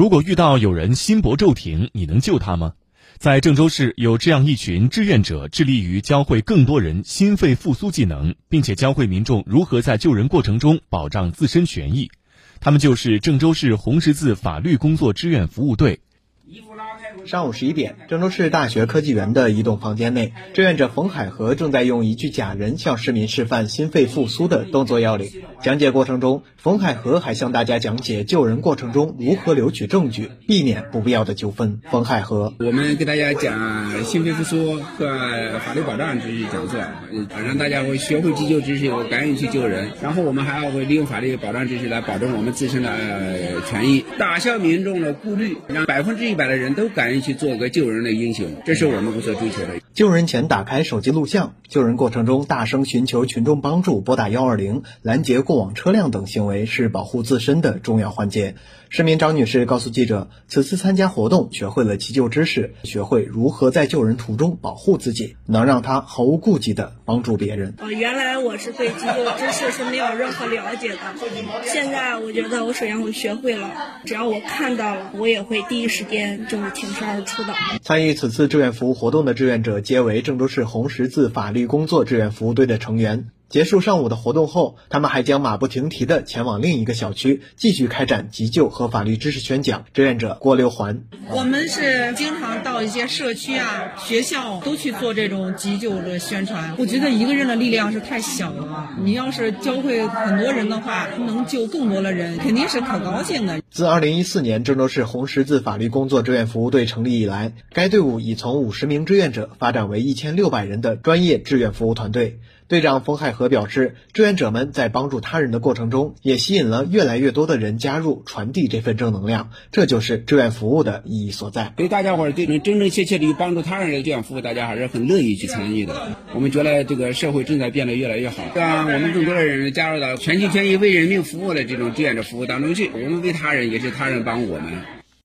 如果遇到有人心搏骤停，你能救他吗？在郑州市有这样一群志愿者，致力于教会更多人心肺复苏技能，并且教会民众如何在救人过程中保障自身权益。他们就是郑州市红十字法律工作志愿服务队。上午十一点，郑州市大学科技园的一栋房间内，志愿者冯海河正在用一具假人向市民示范心肺复苏的动作要领。讲解过程中，冯海河还向大家讲解救人过程中如何留取证据，避免不必要的纠纷。冯海河，我们给大家讲心肺复苏和法律保障知识讲座，让大家会学会急救知识，敢于去救人。然后我们还要会利用法律保障知识来保证我们自身的权益，打消民众的顾虑，让百分之一百的人都敢于去做个救人的英雄。这是我们所追求的。救人前打开手机录像，救人过程中大声寻求群众帮助，拨打幺二零拦截。过往车辆等行为是保护自身的重要环节。市民张女士告诉记者，此次参加活动学会了急救知识，学会如何在救人途中保护自己，能让她毫无顾忌的帮助别人。哦，原来我是对急救知识是没有任何了解的，现在我觉得我首先我学会了，只要我看到了，我也会第一时间就是挺身而出的。参与此次志愿服务活动的志愿者皆为郑州市红十字法律工作志愿服务队的成员。结束上午的活动后，他们还将马不停蹄地前往另一个小区，继续开展急救和法律知识宣讲。志愿者郭六环，我们是经常到一些社区啊、学校都去做这种急救的宣传。我觉得一个人的力量是太小了，你要是教会很多人的话，能救更多的人，肯定是可高兴的。自2014年郑州市红十字法律工作志愿服务队成立以来，该队伍已从五十名志愿者发展为一千六百人的专业志愿服务团队。队长冯海河表示，志愿者们在帮助他人的过程中，也吸引了越来越多的人加入，传递这份正能量。这就是志愿服务的意义所在。对大家伙儿这种真真切切的帮助他人的志愿服务，大家还是很乐意去参与的。我们觉得这个社会正在变得越来越好，让我们更多的人加入到全心全意为人民服务的这种志愿者服务当中去。我们为他人，也是他人帮我们。